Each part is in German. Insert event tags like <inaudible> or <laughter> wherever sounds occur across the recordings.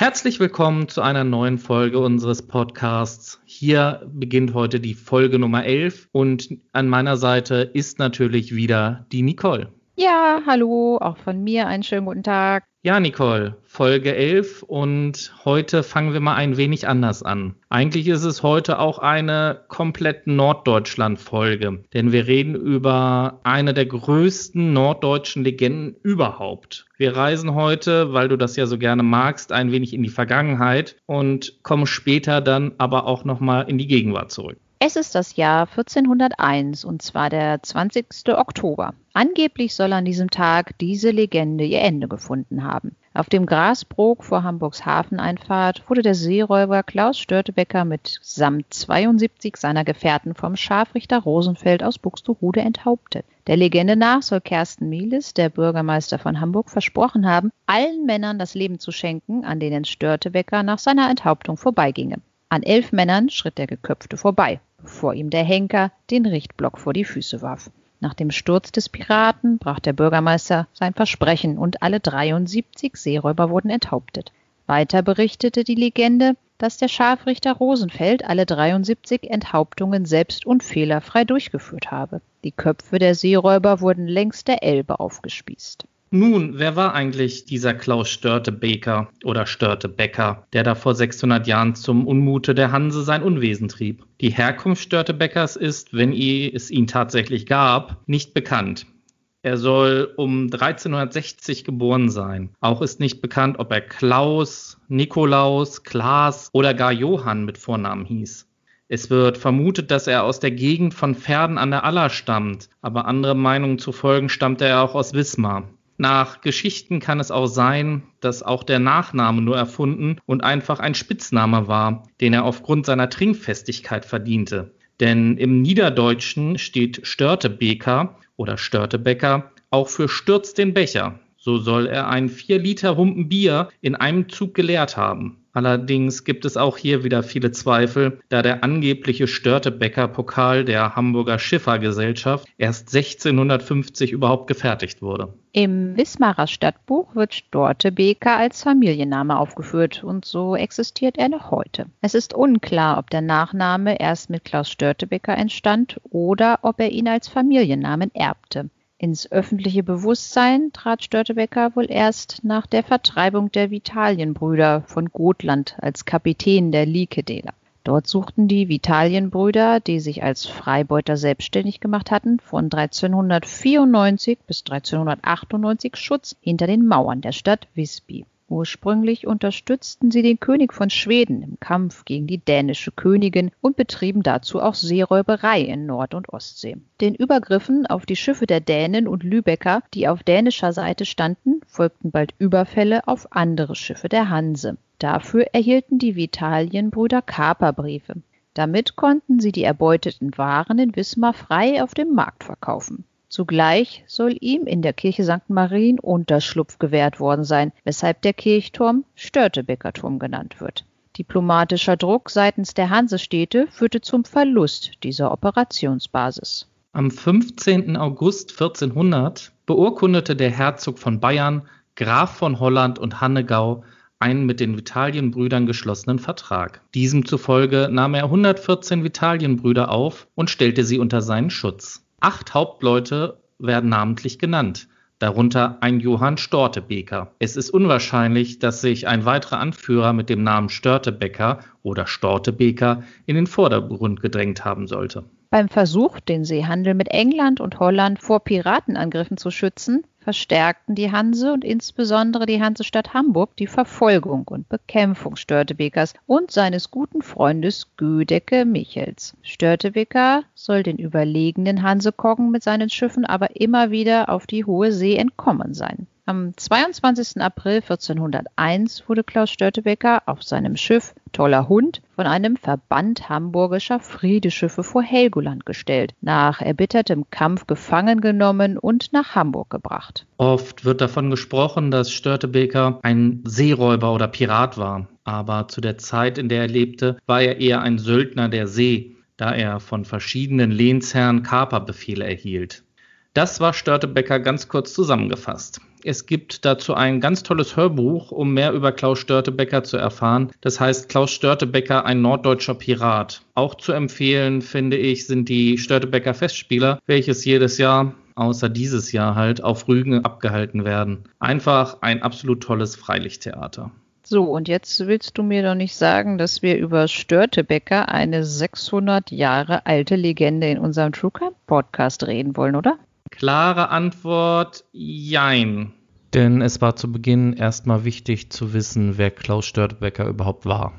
Herzlich willkommen zu einer neuen Folge unseres Podcasts. Hier beginnt heute die Folge Nummer 11 und an meiner Seite ist natürlich wieder die Nicole. Ja, hallo, auch von mir einen schönen guten Tag. Ja, Nicole, Folge 11 und heute fangen wir mal ein wenig anders an. Eigentlich ist es heute auch eine komplett Norddeutschland-Folge, denn wir reden über eine der größten norddeutschen Legenden überhaupt. Wir reisen heute, weil du das ja so gerne magst, ein wenig in die Vergangenheit und kommen später dann aber auch nochmal in die Gegenwart zurück. Es ist das Jahr 1401 und zwar der 20. Oktober. Angeblich soll an diesem Tag diese Legende ihr Ende gefunden haben. Auf dem Grasbrook vor Hamburgs Hafeneinfahrt wurde der Seeräuber Klaus Störtebecker mit samt 72 seiner Gefährten vom Scharfrichter Rosenfeld aus Buxtehude enthauptet. Der Legende nach soll Kersten Mieles, der Bürgermeister von Hamburg, versprochen haben, allen Männern das Leben zu schenken, an denen Störtebecker nach seiner Enthauptung vorbeiginge. An elf Männern schritt der Geköpfte vorbei bevor ihm der Henker den Richtblock vor die Füße warf. Nach dem Sturz des Piraten brach der Bürgermeister sein Versprechen und alle 73 Seeräuber wurden enthauptet. Weiter berichtete die Legende, dass der Scharfrichter Rosenfeld alle 73 Enthauptungen selbst und fehlerfrei durchgeführt habe. Die Köpfe der Seeräuber wurden längs der Elbe aufgespießt. Nun, wer war eigentlich dieser Klaus Störtebeker oder Störtebecker, der da vor 600 Jahren zum Unmute der Hanse sein Unwesen trieb? Die Herkunft Störtebeckers ist, wenn es ihn tatsächlich gab, nicht bekannt. Er soll um 1360 geboren sein. Auch ist nicht bekannt, ob er Klaus, Nikolaus, Klaas oder gar Johann mit Vornamen hieß. Es wird vermutet, dass er aus der Gegend von Pferden an der Aller stammt, aber andere Meinungen zu folgen stammt er auch aus Wismar. Nach Geschichten kann es auch sein, dass auch der Nachname nur erfunden und einfach ein Spitzname war, den er aufgrund seiner Trinkfestigkeit verdiente. Denn im Niederdeutschen steht Störtebeker oder Störtebecker auch für Stürz den Becher. So soll er einen 4 Liter Humpen Bier in einem Zug geleert haben. Allerdings gibt es auch hier wieder viele Zweifel, da der angebliche Störtebecker-Pokal der Hamburger Schiffergesellschaft erst 1650 überhaupt gefertigt wurde. Im Wismarer Stadtbuch wird Störtebeker als Familienname aufgeführt und so existiert er noch heute. Es ist unklar, ob der Nachname erst mit Klaus Störtebeker entstand oder ob er ihn als Familiennamen erbte. Ins öffentliche Bewusstsein trat Störtebeker wohl erst nach der Vertreibung der Vitalienbrüder von Gotland als Kapitän der Likedeler. Dort suchten die Vitalienbrüder, die sich als Freibeuter selbstständig gemacht hatten, von 1394 bis 1398 Schutz hinter den Mauern der Stadt Visby. Ursprünglich unterstützten sie den König von Schweden im Kampf gegen die dänische Königin und betrieben dazu auch Seeräuberei in Nord- und Ostsee. Den Übergriffen auf die Schiffe der Dänen und Lübecker, die auf dänischer Seite standen, folgten bald Überfälle auf andere Schiffe der Hanse. Dafür erhielten die Vitalienbrüder Kaperbriefe. Damit konnten sie die erbeuteten Waren in Wismar frei auf dem Markt verkaufen. Zugleich soll ihm in der Kirche St. Marien Unterschlupf gewährt worden sein, weshalb der Kirchturm Störtebeckerturm genannt wird. Diplomatischer Druck seitens der Hansestädte führte zum Verlust dieser Operationsbasis. Am 15. August 1400 beurkundete der Herzog von Bayern, Graf von Holland und Hannegau einen mit den Vitalienbrüdern geschlossenen Vertrag. Diesem zufolge nahm er 114 Vitalienbrüder auf und stellte sie unter seinen Schutz. Acht Hauptleute werden namentlich genannt, darunter ein Johann Stortebeker. Es ist unwahrscheinlich, dass sich ein weiterer Anführer mit dem Namen Störtebecker oder Stortebeker in den Vordergrund gedrängt haben sollte. Beim Versuch, den Seehandel mit England und Holland vor Piratenangriffen zu schützen, verstärkten die Hanse und insbesondere die Hansestadt Hamburg die Verfolgung und Bekämpfung Störtebekers und seines guten Freundes Gödecke Michels. Störtebeker soll den überlegenen Hansekoggen mit seinen Schiffen aber immer wieder auf die hohe See entkommen sein. Am 22. April 1401 wurde Klaus Störtebeker auf seinem Schiff Toller Hund von einem Verband hamburgischer Friedeschiffe vor Helgoland gestellt, nach erbittertem Kampf gefangen genommen und nach Hamburg gebracht. Oft wird davon gesprochen, dass Störtebeker ein Seeräuber oder Pirat war, aber zu der Zeit, in der er lebte, war er eher ein Söldner der See, da er von verschiedenen Lehnsherren Kaperbefehle erhielt. Das war Störtebecker ganz kurz zusammengefasst. Es gibt dazu ein ganz tolles Hörbuch, um mehr über Klaus Störtebecker zu erfahren. Das heißt Klaus Störtebecker, ein norddeutscher Pirat. Auch zu empfehlen, finde ich, sind die Störtebecker Festspieler, welches jedes Jahr außer dieses Jahr halt auf Rügen abgehalten werden. Einfach ein absolut tolles Freilichttheater. So, und jetzt willst du mir doch nicht sagen, dass wir über Störtebecker, eine 600 Jahre alte Legende in unserem True Crime Podcast reden wollen, oder? Klare Antwort, jein. Denn es war zu Beginn erstmal wichtig zu wissen, wer Klaus Störtebecker überhaupt war.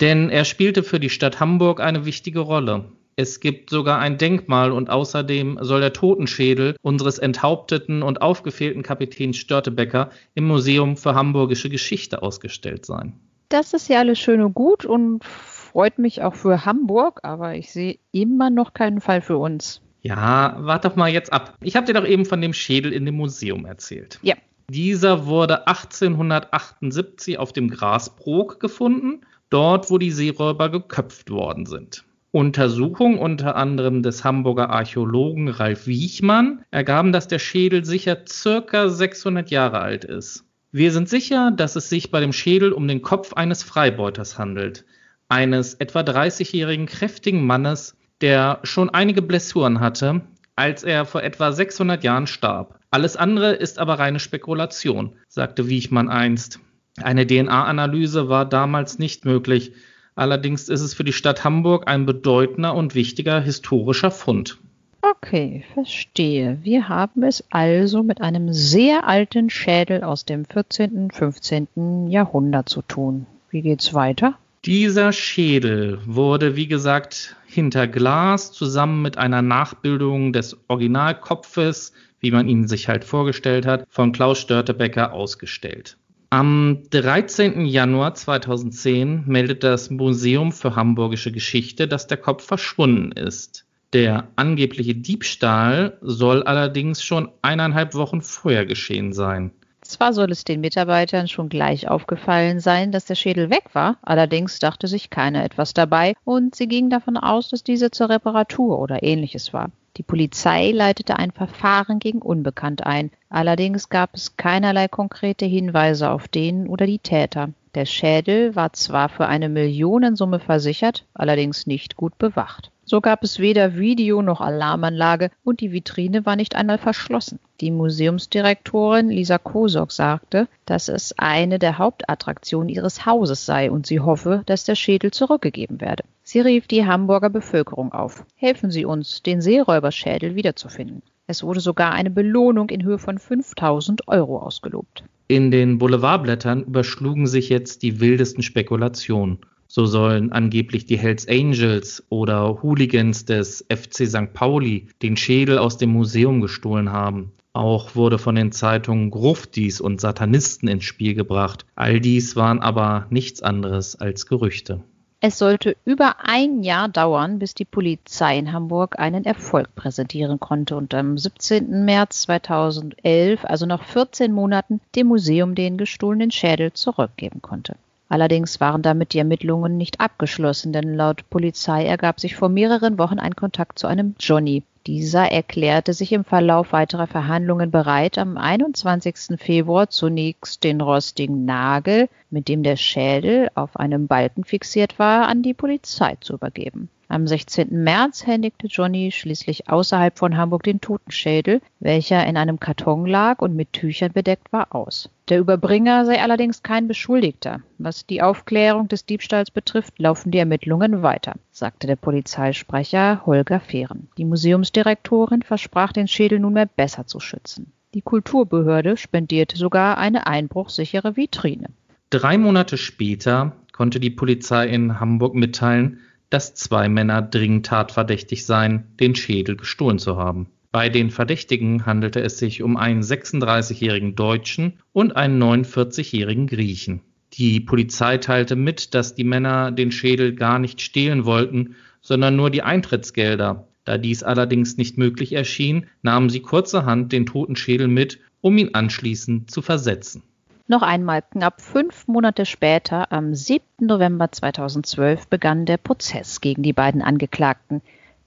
Denn er spielte für die Stadt Hamburg eine wichtige Rolle. Es gibt sogar ein Denkmal und außerdem soll der Totenschädel unseres enthaupteten und aufgefehlten Kapitäns Störtebecker im Museum für Hamburgische Geschichte ausgestellt sein. Das ist ja alles schön und gut und freut mich auch für Hamburg, aber ich sehe immer noch keinen Fall für uns. Ja, warte doch mal jetzt ab. Ich habe dir doch eben von dem Schädel in dem Museum erzählt. Ja. Dieser wurde 1878 auf dem Grasbrook gefunden, dort wo die Seeräuber geköpft worden sind. Untersuchungen unter anderem des Hamburger Archäologen Ralf Wiechmann ergaben, dass der Schädel sicher circa 600 Jahre alt ist. Wir sind sicher, dass es sich bei dem Schädel um den Kopf eines Freibeuters handelt, eines etwa 30-jährigen kräftigen Mannes, der schon einige Blessuren hatte, als er vor etwa 600 Jahren starb. Alles andere ist aber reine Spekulation, sagte Wiechmann einst. Eine DNA-Analyse war damals nicht möglich. Allerdings ist es für die Stadt Hamburg ein bedeutender und wichtiger historischer Fund. Okay, verstehe. Wir haben es also mit einem sehr alten Schädel aus dem 14., 15. Jahrhundert zu tun. Wie geht's weiter? Dieser Schädel wurde, wie gesagt, hinter Glas zusammen mit einer Nachbildung des Originalkopfes, wie man ihn sich halt vorgestellt hat, von Klaus Störtebecker ausgestellt. Am 13. Januar 2010 meldet das Museum für Hamburgische Geschichte, dass der Kopf verschwunden ist. Der angebliche Diebstahl soll allerdings schon eineinhalb Wochen vorher geschehen sein. Zwar soll es den Mitarbeitern schon gleich aufgefallen sein, dass der Schädel weg war, allerdings dachte sich keiner etwas dabei und sie gingen davon aus, dass diese zur Reparatur oder ähnliches war. Die Polizei leitete ein Verfahren gegen Unbekannt ein, allerdings gab es keinerlei konkrete Hinweise auf den oder die Täter. Der Schädel war zwar für eine Millionensumme versichert, allerdings nicht gut bewacht. So gab es weder Video noch Alarmanlage und die Vitrine war nicht einmal verschlossen. Die Museumsdirektorin Lisa Kosok sagte, dass es eine der Hauptattraktionen ihres Hauses sei und sie hoffe, dass der Schädel zurückgegeben werde. Sie rief die Hamburger Bevölkerung auf. Helfen Sie uns, den Seeräuberschädel wiederzufinden. Es wurde sogar eine Belohnung in Höhe von 5000 Euro ausgelobt. In den Boulevardblättern überschlugen sich jetzt die wildesten Spekulationen. So sollen angeblich die Hells Angels oder Hooligans des FC St. Pauli den Schädel aus dem Museum gestohlen haben. Auch wurde von den Zeitungen Gruftis und Satanisten ins Spiel gebracht. All dies waren aber nichts anderes als Gerüchte. Es sollte über ein Jahr dauern, bis die Polizei in Hamburg einen Erfolg präsentieren konnte und am 17. März 2011, also nach 14 Monaten, dem Museum den gestohlenen Schädel zurückgeben konnte. Allerdings waren damit die Ermittlungen nicht abgeschlossen, denn laut Polizei ergab sich vor mehreren Wochen ein Kontakt zu einem Johnny. Dieser erklärte sich im Verlauf weiterer Verhandlungen bereit, am 21. Februar zunächst den rostigen Nagel, mit dem der Schädel auf einem Balken fixiert war, an die Polizei zu übergeben. Am 16. März händigte Johnny schließlich außerhalb von Hamburg den Totenschädel, welcher in einem Karton lag und mit Tüchern bedeckt war, aus. Der Überbringer sei allerdings kein Beschuldigter. Was die Aufklärung des Diebstahls betrifft, laufen die Ermittlungen weiter, sagte der Polizeisprecher Holger Fehren. Die Museumsdirektorin versprach, den Schädel nunmehr besser zu schützen. Die Kulturbehörde spendierte sogar eine einbruchsichere Vitrine. Drei Monate später konnte die Polizei in Hamburg mitteilen, dass zwei Männer dringend tatverdächtig seien, den Schädel gestohlen zu haben. Bei den Verdächtigen handelte es sich um einen 36-jährigen Deutschen und einen 49-jährigen Griechen. Die Polizei teilte mit, dass die Männer den Schädel gar nicht stehlen wollten, sondern nur die Eintrittsgelder. Da dies allerdings nicht möglich erschien, nahmen sie kurzerhand den toten Schädel mit, um ihn anschließend zu versetzen. Noch einmal knapp fünf Monate später, am 7. November 2012, begann der Prozess gegen die beiden Angeklagten,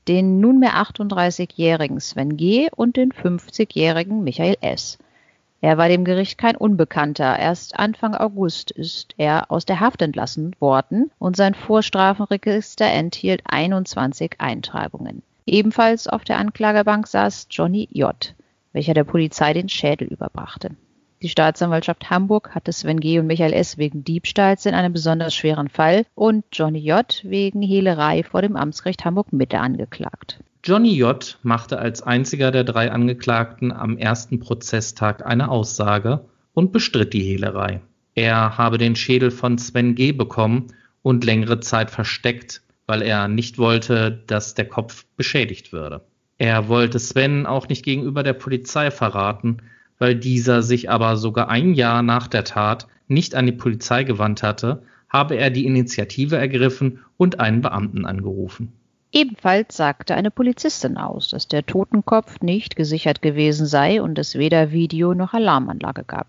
den nunmehr 38-jährigen Sven G. und den 50-jährigen Michael S. Er war dem Gericht kein Unbekannter. Erst Anfang August ist er aus der Haft entlassen worden und sein Vorstrafenregister enthielt 21 Eintragungen. Ebenfalls auf der Anklagebank saß Johnny J., welcher der Polizei den Schädel überbrachte. Die Staatsanwaltschaft Hamburg hatte Sven G. und Michael S. wegen Diebstahls in einem besonders schweren Fall und Johnny J. wegen Hehlerei vor dem Amtsgericht Hamburg-Mitte angeklagt. Johnny J. machte als einziger der drei Angeklagten am ersten Prozesstag eine Aussage und bestritt die Hehlerei. Er habe den Schädel von Sven G. bekommen und längere Zeit versteckt, weil er nicht wollte, dass der Kopf beschädigt würde. Er wollte Sven auch nicht gegenüber der Polizei verraten, weil dieser sich aber sogar ein Jahr nach der Tat nicht an die Polizei gewandt hatte, habe er die Initiative ergriffen und einen Beamten angerufen. Ebenfalls sagte eine Polizistin aus, dass der Totenkopf nicht gesichert gewesen sei und es weder Video noch Alarmanlage gab.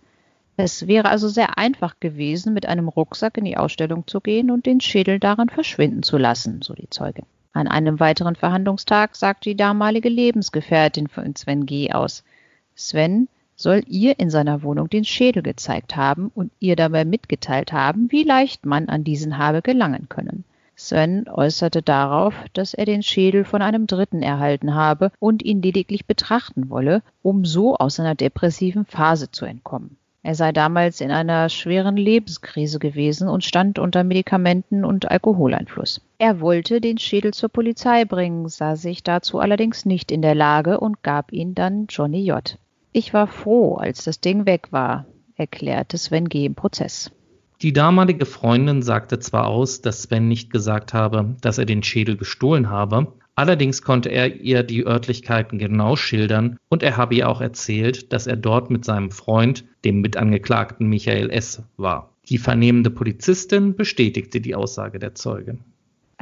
Es wäre also sehr einfach gewesen, mit einem Rucksack in die Ausstellung zu gehen und den Schädel darin verschwinden zu lassen, so die Zeugin. An einem weiteren Verhandlungstag sagte die damalige Lebensgefährtin von Sven G. aus. Sven soll ihr in seiner Wohnung den Schädel gezeigt haben und ihr dabei mitgeteilt haben, wie leicht man an diesen habe gelangen können. Sven äußerte darauf, dass er den Schädel von einem Dritten erhalten habe und ihn lediglich betrachten wolle, um so aus seiner depressiven Phase zu entkommen. Er sei damals in einer schweren Lebenskrise gewesen und stand unter Medikamenten und Alkoholeinfluss. Er wollte den Schädel zur Polizei bringen, sah sich dazu allerdings nicht in der Lage und gab ihn dann Johnny J. Ich war froh, als das Ding weg war, erklärte Sven G. im Prozess. Die damalige Freundin sagte zwar aus, dass Sven nicht gesagt habe, dass er den Schädel gestohlen habe, allerdings konnte er ihr die Örtlichkeiten genau schildern und er habe ihr auch erzählt, dass er dort mit seinem Freund, dem Mitangeklagten Michael S., war. Die vernehmende Polizistin bestätigte die Aussage der Zeugin.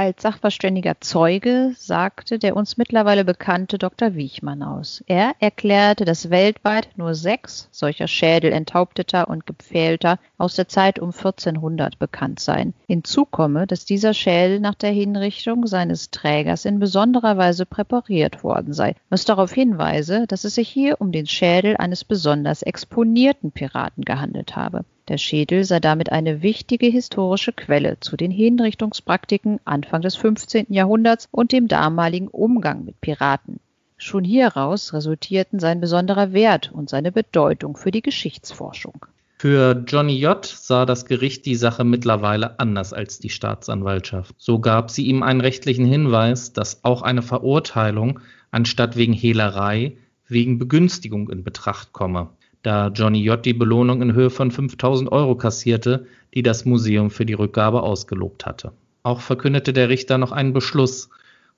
Als sachverständiger Zeuge sagte der uns mittlerweile bekannte Dr. Wiechmann aus. Er erklärte, dass weltweit nur sechs solcher Schädel enthaupteter und gepfählter aus der Zeit um 1400 bekannt seien. Hinzu komme, dass dieser Schädel nach der Hinrichtung seines Trägers in besonderer Weise präpariert worden sei, was darauf hinweise, dass es sich hier um den Schädel eines besonders exponierten Piraten gehandelt habe. Der Schädel sei damit eine wichtige historische Quelle zu den Hinrichtungspraktiken Anfang des 15. Jahrhunderts und dem damaligen Umgang mit Piraten. Schon hieraus resultierten sein besonderer Wert und seine Bedeutung für die Geschichtsforschung. Für Johnny J. sah das Gericht die Sache mittlerweile anders als die Staatsanwaltschaft. So gab sie ihm einen rechtlichen Hinweis, dass auch eine Verurteilung anstatt wegen Hehlerei wegen Begünstigung in Betracht komme da Johnny J. die Belohnung in Höhe von 5000 Euro kassierte, die das Museum für die Rückgabe ausgelobt hatte. Auch verkündete der Richter noch einen Beschluss.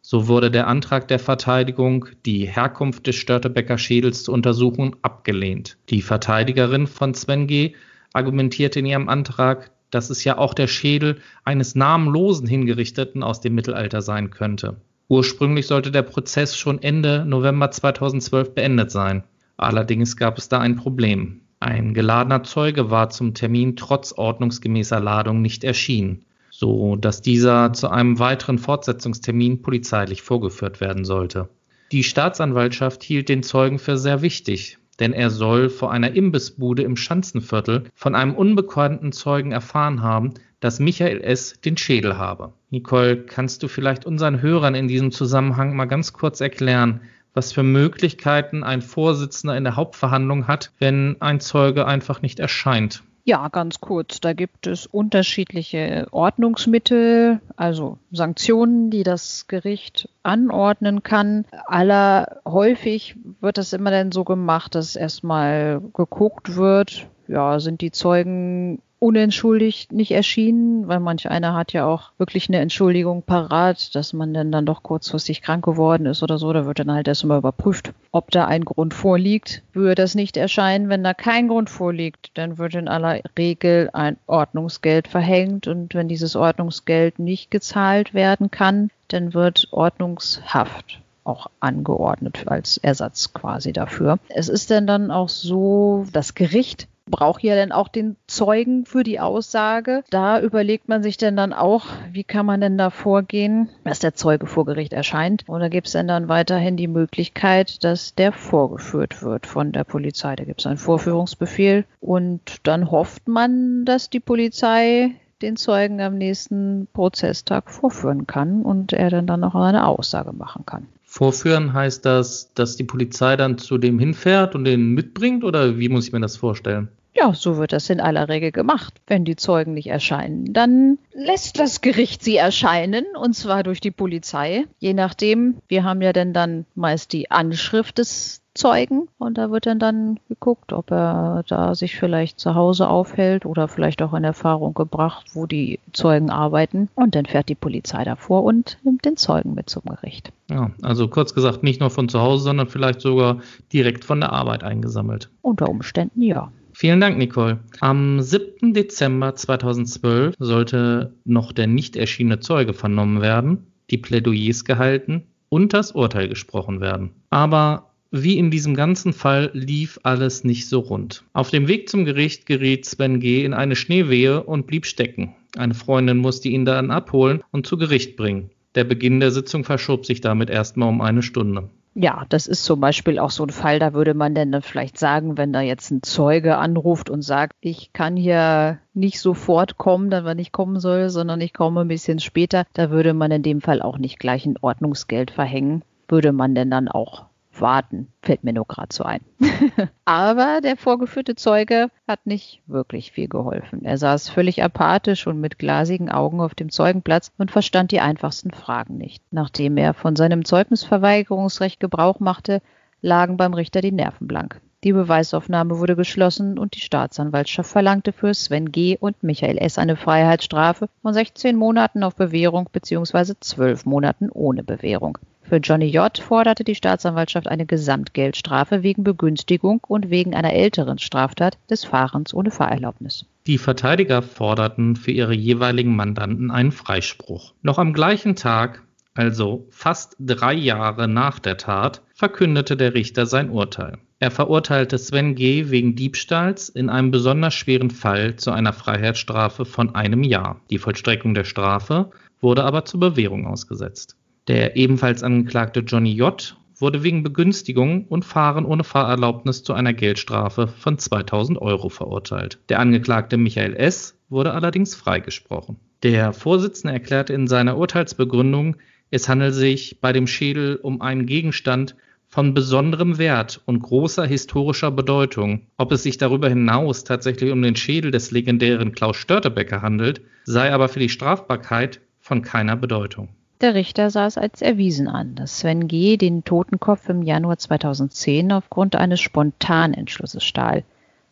So wurde der Antrag der Verteidigung, die Herkunft des Störtebecker Schädels zu untersuchen, abgelehnt. Die Verteidigerin von Sven G. argumentierte in ihrem Antrag, dass es ja auch der Schädel eines namenlosen Hingerichteten aus dem Mittelalter sein könnte. Ursprünglich sollte der Prozess schon Ende November 2012 beendet sein. Allerdings gab es da ein Problem. Ein geladener Zeuge war zum Termin trotz ordnungsgemäßer Ladung nicht erschienen, so dass dieser zu einem weiteren Fortsetzungstermin polizeilich vorgeführt werden sollte. Die Staatsanwaltschaft hielt den Zeugen für sehr wichtig, denn er soll vor einer Imbissbude im Schanzenviertel von einem unbekannten Zeugen erfahren haben, dass Michael S. den Schädel habe. Nicole, kannst du vielleicht unseren Hörern in diesem Zusammenhang mal ganz kurz erklären, was für Möglichkeiten ein Vorsitzender in der Hauptverhandlung hat, wenn ein Zeuge einfach nicht erscheint. Ja, ganz kurz. Da gibt es unterschiedliche Ordnungsmittel, also Sanktionen, die das Gericht anordnen kann. Aller häufig wird das immer dann so gemacht, dass erstmal geguckt wird, ja, sind die Zeugen unentschuldigt nicht erschienen, weil manch einer hat ja auch wirklich eine Entschuldigung parat, dass man denn dann doch kurzfristig krank geworden ist oder so. Da wird dann halt erstmal überprüft, ob da ein Grund vorliegt. Würde das nicht erscheinen, wenn da kein Grund vorliegt, dann wird in aller Regel ein Ordnungsgeld verhängt und wenn dieses Ordnungsgeld nicht gezahlt werden kann, dann wird Ordnungshaft auch angeordnet als Ersatz quasi dafür. Es ist denn dann auch so, das Gericht braucht ja dann auch den Zeugen für die Aussage. Da überlegt man sich denn dann auch, wie kann man denn da vorgehen, dass der Zeuge vor Gericht erscheint. Und da gibt es dann, dann weiterhin die Möglichkeit, dass der vorgeführt wird von der Polizei. Da gibt es einen Vorführungsbefehl und dann hofft man, dass die Polizei den Zeugen am nächsten Prozesstag vorführen kann und er dann, dann noch eine Aussage machen kann. Vorführen heißt das, dass die Polizei dann zu dem hinfährt und den mitbringt oder wie muss ich mir das vorstellen? Ja, so wird das in aller Regel gemacht. Wenn die Zeugen nicht erscheinen, dann lässt das Gericht sie erscheinen und zwar durch die Polizei. Je nachdem, wir haben ja denn dann meist die Anschrift des Zeugen und da wird dann dann geguckt, ob er da sich vielleicht zu Hause aufhält oder vielleicht auch in Erfahrung gebracht, wo die Zeugen arbeiten und dann fährt die Polizei davor und nimmt den Zeugen mit zum Gericht. Ja, also kurz gesagt nicht nur von zu Hause, sondern vielleicht sogar direkt von der Arbeit eingesammelt. Unter Umständen ja. Vielen Dank, Nicole. Am 7. Dezember 2012 sollte noch der nicht erschienene Zeuge vernommen werden, die Plädoyers gehalten und das Urteil gesprochen werden. Aber wie in diesem ganzen Fall lief alles nicht so rund. Auf dem Weg zum Gericht geriet Sven G. in eine Schneewehe und blieb stecken. Eine Freundin musste ihn dann abholen und zu Gericht bringen. Der Beginn der Sitzung verschob sich damit erstmal um eine Stunde. Ja, das ist zum Beispiel auch so ein Fall, da würde man denn dann vielleicht sagen, wenn da jetzt ein Zeuge anruft und sagt, ich kann hier nicht sofort kommen, dann wann ich kommen soll, sondern ich komme ein bisschen später, da würde man in dem Fall auch nicht gleich ein Ordnungsgeld verhängen. Würde man denn dann auch warten, fällt mir nur gerade so ein. <laughs> Aber der vorgeführte Zeuge hat nicht wirklich viel geholfen. Er saß völlig apathisch und mit glasigen Augen auf dem Zeugenplatz und verstand die einfachsten Fragen nicht. Nachdem er von seinem Zeugnisverweigerungsrecht Gebrauch machte, lagen beim Richter die Nerven blank. Die Beweisaufnahme wurde geschlossen und die Staatsanwaltschaft verlangte für Sven G. und Michael S. eine Freiheitsstrafe von 16 Monaten auf Bewährung bzw. 12 Monaten ohne Bewährung. Für Johnny J. forderte die Staatsanwaltschaft eine Gesamtgeldstrafe wegen Begünstigung und wegen einer älteren Straftat des Fahrens ohne Fahrerlaubnis. Die Verteidiger forderten für ihre jeweiligen Mandanten einen Freispruch. Noch am gleichen Tag, also fast drei Jahre nach der Tat, verkündete der Richter sein Urteil. Er verurteilte Sven G. wegen Diebstahls in einem besonders schweren Fall zu einer Freiheitsstrafe von einem Jahr. Die Vollstreckung der Strafe wurde aber zur Bewährung ausgesetzt. Der ebenfalls angeklagte Johnny J. wurde wegen Begünstigung und Fahren ohne Fahrerlaubnis zu einer Geldstrafe von 2000 Euro verurteilt. Der Angeklagte Michael S. wurde allerdings freigesprochen. Der Vorsitzende erklärte in seiner Urteilsbegründung, es handelt sich bei dem Schädel um einen Gegenstand von besonderem Wert und großer historischer Bedeutung. Ob es sich darüber hinaus tatsächlich um den Schädel des legendären Klaus Störtebecker handelt, sei aber für die Strafbarkeit von keiner Bedeutung. Der Richter sah es als erwiesen an, dass Sven G. den Totenkopf im Januar 2010 aufgrund eines Spontanentschlusses stahl.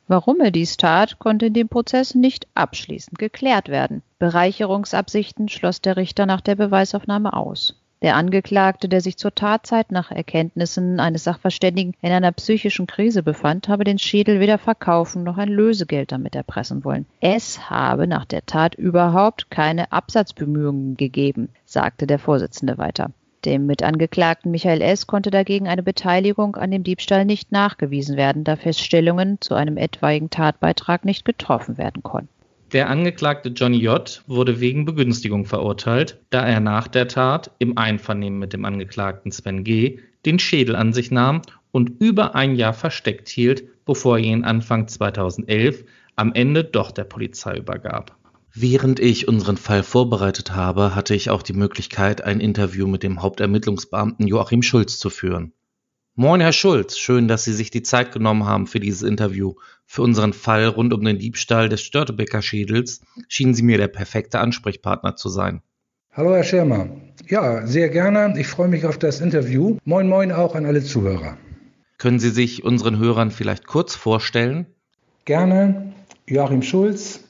Warum er dies tat, konnte in dem Prozess nicht abschließend geklärt werden. Bereicherungsabsichten schloss der Richter nach der Beweisaufnahme aus. Der Angeklagte, der sich zur Tatzeit nach Erkenntnissen eines Sachverständigen in einer psychischen Krise befand, habe den Schädel weder verkaufen noch ein Lösegeld damit erpressen wollen. Es habe nach der Tat überhaupt keine Absatzbemühungen gegeben, sagte der Vorsitzende weiter. Dem Mitangeklagten Michael S. konnte dagegen eine Beteiligung an dem Diebstahl nicht nachgewiesen werden, da Feststellungen zu einem etwaigen Tatbeitrag nicht getroffen werden konnten. Der Angeklagte Johnny J. wurde wegen Begünstigung verurteilt, da er nach der Tat im Einvernehmen mit dem Angeklagten Sven G. den Schädel an sich nahm und über ein Jahr versteckt hielt, bevor er ihn Anfang 2011 am Ende doch der Polizei übergab. Während ich unseren Fall vorbereitet habe, hatte ich auch die Möglichkeit, ein Interview mit dem Hauptermittlungsbeamten Joachim Schulz zu führen. Moin, Herr Schulz, schön, dass Sie sich die Zeit genommen haben für dieses Interview. Für unseren Fall rund um den Diebstahl des Störtebecker Schädels schienen Sie mir der perfekte Ansprechpartner zu sein. Hallo, Herr Schirmer. Ja, sehr gerne. Ich freue mich auf das Interview. Moin, moin auch an alle Zuhörer. Können Sie sich unseren Hörern vielleicht kurz vorstellen? Gerne. Joachim Schulz.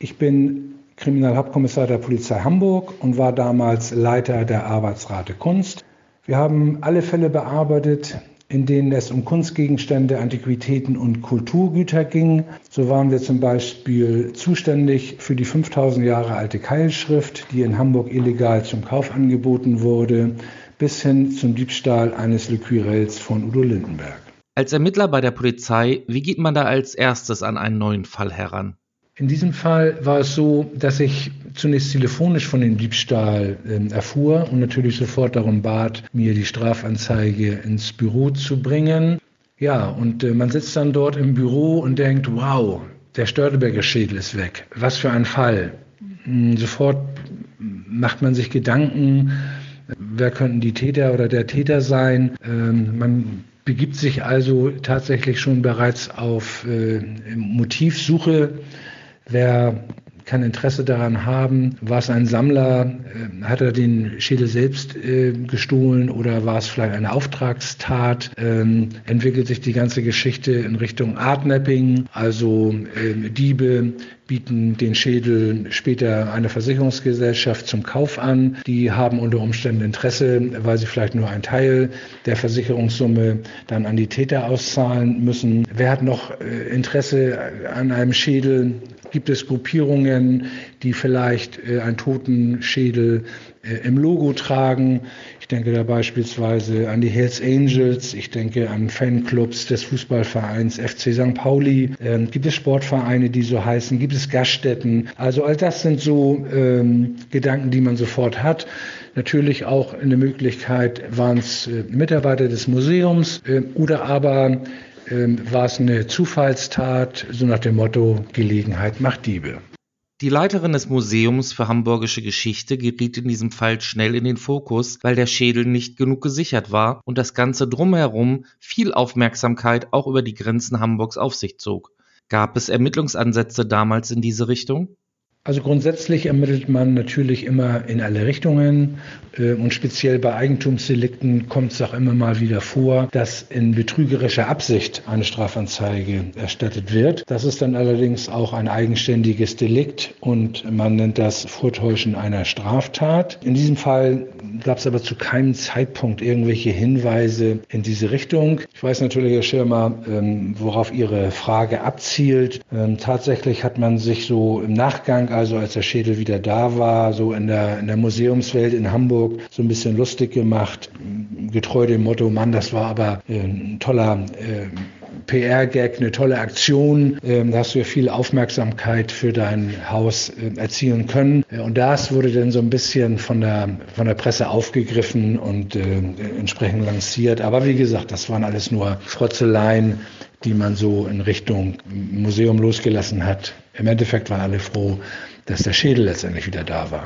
Ich bin Kriminalhauptkommissar der Polizei Hamburg und war damals Leiter der Arbeitsrate Kunst. Wir haben alle Fälle bearbeitet, in denen es um Kunstgegenstände, Antiquitäten und Kulturgüter ging. So waren wir zum Beispiel zuständig für die 5000 Jahre alte Keilschrift, die in Hamburg illegal zum Kauf angeboten wurde, bis hin zum Diebstahl eines Lequirells von Udo Lindenberg. Als Ermittler bei der Polizei, wie geht man da als erstes an einen neuen Fall heran? In diesem Fall war es so, dass ich zunächst telefonisch von dem Diebstahl äh, erfuhr und natürlich sofort darum bat, mir die Strafanzeige ins Büro zu bringen. Ja, und äh, man sitzt dann dort im Büro und denkt, wow, der Störteberger Schädel ist weg. Was für ein Fall. Hm, sofort macht man sich Gedanken, wer könnten die Täter oder der Täter sein. Ähm, man begibt sich also tatsächlich schon bereits auf äh, Motivsuche. Wer kann Interesse daran haben? War es ein Sammler? Äh, hat er den Schädel selbst äh, gestohlen oder war es vielleicht eine Auftragstat? Ähm, entwickelt sich die ganze Geschichte in Richtung Artnapping, also äh, Diebe, bieten den Schädel später einer Versicherungsgesellschaft zum Kauf an. Die haben unter Umständen Interesse, weil sie vielleicht nur einen Teil der Versicherungssumme dann an die Täter auszahlen müssen. Wer hat noch äh, Interesse an einem Schädel? Gibt es Gruppierungen, die vielleicht äh, einen toten Schädel äh, im Logo tragen? Ich denke da beispielsweise an die Hells Angels, ich denke an Fanclubs des Fußballvereins FC St. Pauli. Ähm, gibt es Sportvereine, die so heißen? Gibt es Gaststätten? Also all das sind so ähm, Gedanken, die man sofort hat. Natürlich auch eine Möglichkeit, waren es äh, Mitarbeiter des Museums äh, oder aber äh, war es eine Zufallstat, so nach dem Motto Gelegenheit macht Diebe. Die Leiterin des Museums für Hamburgische Geschichte geriet in diesem Fall schnell in den Fokus, weil der Schädel nicht genug gesichert war und das Ganze drumherum viel Aufmerksamkeit auch über die Grenzen Hamburgs auf sich zog. Gab es Ermittlungsansätze damals in diese Richtung? Also grundsätzlich ermittelt man natürlich immer in alle Richtungen äh, und speziell bei Eigentumsdelikten kommt es auch immer mal wieder vor, dass in betrügerischer Absicht eine Strafanzeige erstattet wird. Das ist dann allerdings auch ein eigenständiges Delikt und man nennt das Vortäuschen einer Straftat. In diesem Fall gab es aber zu keinem Zeitpunkt irgendwelche Hinweise in diese Richtung. Ich weiß natürlich, Herr Schirmer, ähm, worauf Ihre Frage abzielt. Ähm, tatsächlich hat man sich so im Nachgang also als der Schädel wieder da war, so in der, in der Museumswelt in Hamburg so ein bisschen lustig gemacht, getreu dem Motto, Mann, das war aber äh, ein toller äh, PR-Gag, eine tolle Aktion. Ähm, da hast du ja viel Aufmerksamkeit für dein Haus äh, erzielen können. Äh, und das wurde dann so ein bisschen von der, von der Presse aufgegriffen und äh, entsprechend lanciert. Aber wie gesagt, das waren alles nur Frotzeleien, die man so in Richtung Museum losgelassen hat. Im Endeffekt waren alle froh, dass der Schädel letztendlich wieder da war.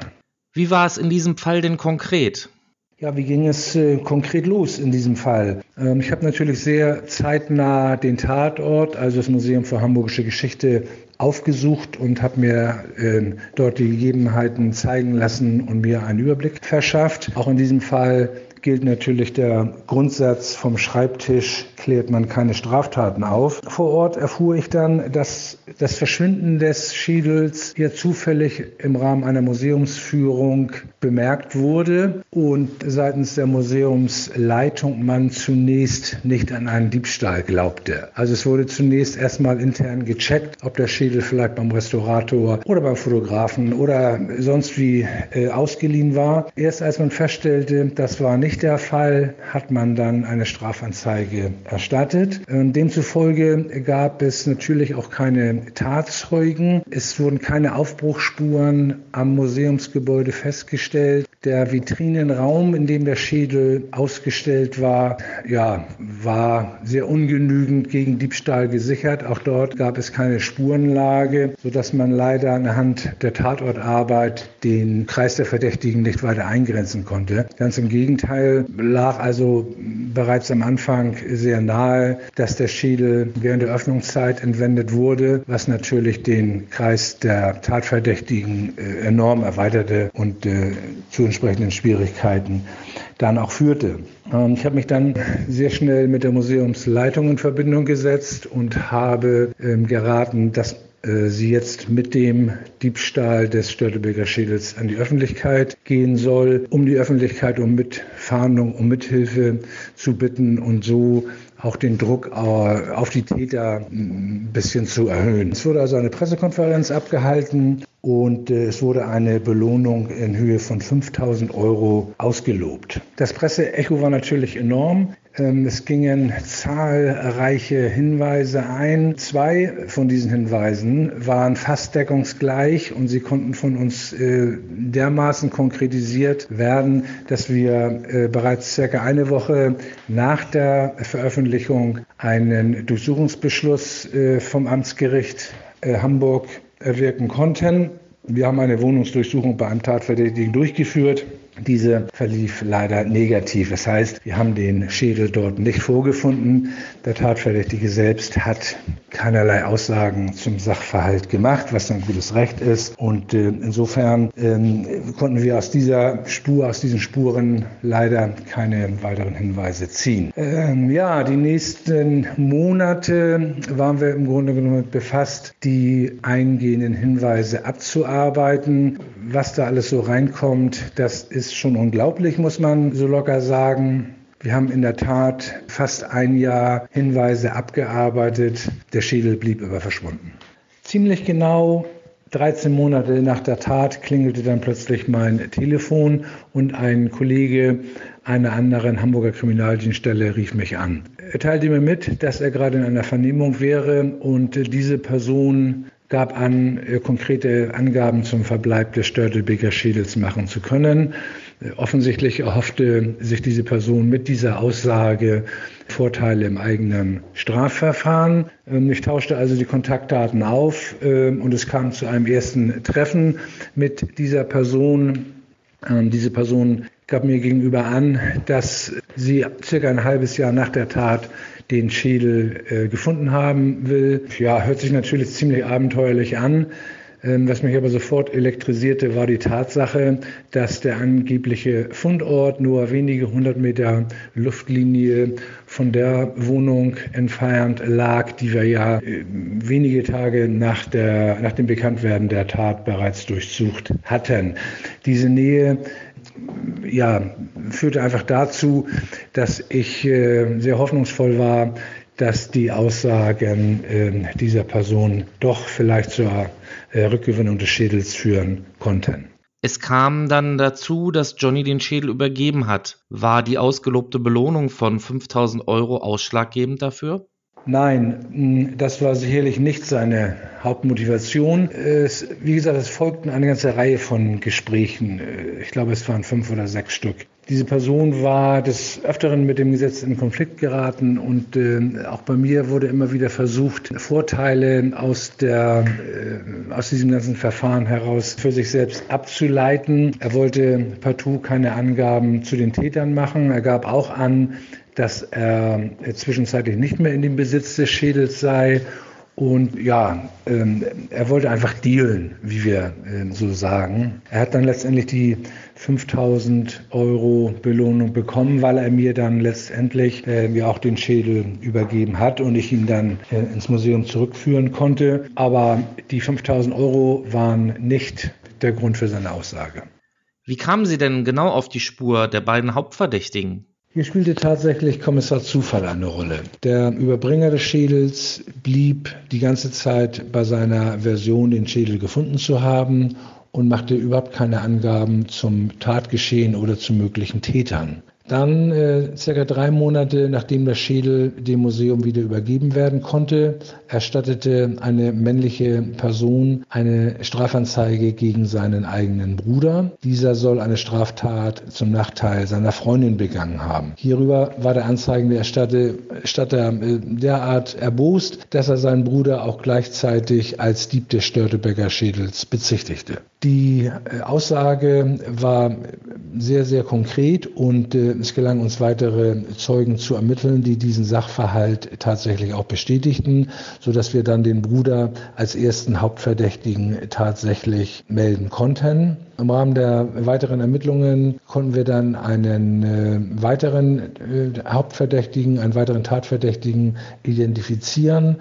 Wie war es in diesem Fall denn konkret? Ja, wie ging es äh, konkret los in diesem Fall? Ähm, ich habe natürlich sehr zeitnah den Tatort, also das Museum für Hamburgische Geschichte, aufgesucht und habe mir äh, dort die Gegebenheiten zeigen lassen und mir einen Überblick verschafft. Auch in diesem Fall gilt natürlich der Grundsatz vom Schreibtisch klärt man keine Straftaten auf. Vor Ort erfuhr ich dann, dass das Verschwinden des Schädels hier zufällig im Rahmen einer Museumsführung bemerkt wurde und seitens der Museumsleitung man zunächst nicht an einen Diebstahl glaubte. Also es wurde zunächst erstmal intern gecheckt, ob der Schädel vielleicht beim Restaurator oder beim Fotografen oder sonst wie äh, ausgeliehen war. Erst als man feststellte, das war nicht der Fall, hat man dann eine Strafanzeige erstattet. Demzufolge gab es natürlich auch keine Tatzeugen. Es wurden keine Aufbruchsspuren am Museumsgebäude festgestellt. Der Vitrinenraum, in dem der Schädel ausgestellt war, ja, war sehr ungenügend gegen Diebstahl gesichert. Auch dort gab es keine Spurenlage, sodass man leider anhand der Tatortarbeit den Kreis der Verdächtigen nicht weiter eingrenzen konnte. Ganz im Gegenteil lag also bereits am Anfang sehr sehr nahe, dass der Schädel während der Öffnungszeit entwendet wurde, was natürlich den Kreis der Tatverdächtigen äh, enorm erweiterte und äh, zu entsprechenden Schwierigkeiten dann auch führte. Ähm, ich habe mich dann sehr schnell mit der Museumsleitung in Verbindung gesetzt und habe ähm, geraten, dass äh, sie jetzt mit dem Diebstahl des Störtebeker Schädels an die Öffentlichkeit gehen soll, um die Öffentlichkeit um Mitfahndung, um Mithilfe zu bitten und so auch den Druck äh, auf die Täter ein bisschen zu erhöhen. Es wurde also eine Pressekonferenz abgehalten und äh, es wurde eine Belohnung in Höhe von 5000 Euro ausgelobt. Das Presseecho war natürlich enorm. Ähm, es gingen zahlreiche Hinweise ein. Zwei von diesen Hinweisen waren fast deckungsgleich und sie konnten von uns äh, dermaßen konkretisiert werden, dass wir äh, bereits circa eine Woche nach der Veröffentlichung einen Durchsuchungsbeschluss äh, vom Amtsgericht Hamburg erwirken konnten. Wir haben eine Wohnungsdurchsuchung bei einem Tatverdächtigen durchgeführt. Diese verlief leider negativ. Das heißt, wir haben den Schädel dort nicht vorgefunden. Der Tatverdächtige selbst hat keinerlei Aussagen zum Sachverhalt gemacht, was sein gutes Recht ist. Und äh, insofern ähm, konnten wir aus dieser Spur, aus diesen Spuren leider keine weiteren Hinweise ziehen. Ähm, ja, die nächsten Monate waren wir im Grunde genommen befasst, die eingehenden Hinweise abzuarbeiten. Was da alles so reinkommt, das ist schon unglaublich, muss man so locker sagen. Wir haben in der Tat fast ein Jahr Hinweise abgearbeitet. Der Schädel blieb aber verschwunden. Ziemlich genau 13 Monate nach der Tat klingelte dann plötzlich mein Telefon und ein Kollege einer anderen Hamburger Kriminaldienststelle rief mich an. Er teilte mir mit, dass er gerade in einer Vernehmung wäre und diese Person gab an, äh, konkrete Angaben zum Verbleib des Störtelbeker Schädels machen zu können. Äh, offensichtlich erhoffte sich diese Person mit dieser Aussage Vorteile im eigenen Strafverfahren. Ähm, ich tauschte also die Kontaktdaten auf ähm, und es kam zu einem ersten Treffen mit dieser Person. Ähm, diese Person gab mir gegenüber an, dass sie circa ein halbes Jahr nach der Tat den Schädel äh, gefunden haben will. Ja, hört sich natürlich ziemlich abenteuerlich an. Ähm, was mich aber sofort elektrisierte, war die Tatsache, dass der angebliche Fundort nur wenige hundert Meter Luftlinie von der Wohnung entfernt lag, die wir ja äh, wenige Tage nach, der, nach dem Bekanntwerden der Tat bereits durchsucht hatten. Diese Nähe ja, führte einfach dazu, dass ich äh, sehr hoffnungsvoll war, dass die Aussagen äh, dieser Person doch vielleicht zur äh, Rückgewinnung des Schädels führen konnten. Es kam dann dazu, dass Johnny den Schädel übergeben hat. War die ausgelobte Belohnung von 5000 Euro ausschlaggebend dafür? Nein, das war sicherlich nicht seine Hauptmotivation. Es, wie gesagt, es folgten eine ganze Reihe von Gesprächen. Ich glaube, es waren fünf oder sechs Stück. Diese Person war des Öfteren mit dem Gesetz in Konflikt geraten und äh, auch bei mir wurde immer wieder versucht, Vorteile aus, der, äh, aus diesem ganzen Verfahren heraus für sich selbst abzuleiten. Er wollte partout keine Angaben zu den Tätern machen. Er gab auch an, dass er zwischenzeitlich nicht mehr in dem Besitz des Schädels sei und ja, ähm, er wollte einfach dealen, wie wir ähm, so sagen. Er hat dann letztendlich die 5000 Euro Belohnung bekommen, weil er mir dann letztendlich äh, mir auch den Schädel übergeben hat und ich ihn dann äh, ins Museum zurückführen konnte. Aber die 5000 Euro waren nicht der Grund für seine Aussage. Wie kamen Sie denn genau auf die Spur der beiden Hauptverdächtigen? Hier spielte tatsächlich Kommissar Zufall eine Rolle. Der Überbringer des Schädels blieb die ganze Zeit bei seiner Version, den Schädel gefunden zu haben und machte überhaupt keine Angaben zum Tatgeschehen oder zu möglichen Tätern. Dann, äh, circa drei Monate nachdem der Schädel dem Museum wieder übergeben werden konnte, erstattete eine männliche Person eine Strafanzeige gegen seinen eigenen Bruder. Dieser soll eine Straftat zum Nachteil seiner Freundin begangen haben. Hierüber war der anzeigende Erstatter, äh, derart erbost, dass er seinen Bruder auch gleichzeitig als Dieb des Störtebecker Schädels bezichtigte. Die äh, Aussage war sehr, sehr konkret und äh, es gelang uns weitere Zeugen zu ermitteln, die diesen Sachverhalt tatsächlich auch bestätigten, so dass wir dann den Bruder als ersten Hauptverdächtigen tatsächlich melden konnten. Im Rahmen der weiteren Ermittlungen konnten wir dann einen äh, weiteren äh, Hauptverdächtigen, einen weiteren Tatverdächtigen identifizieren.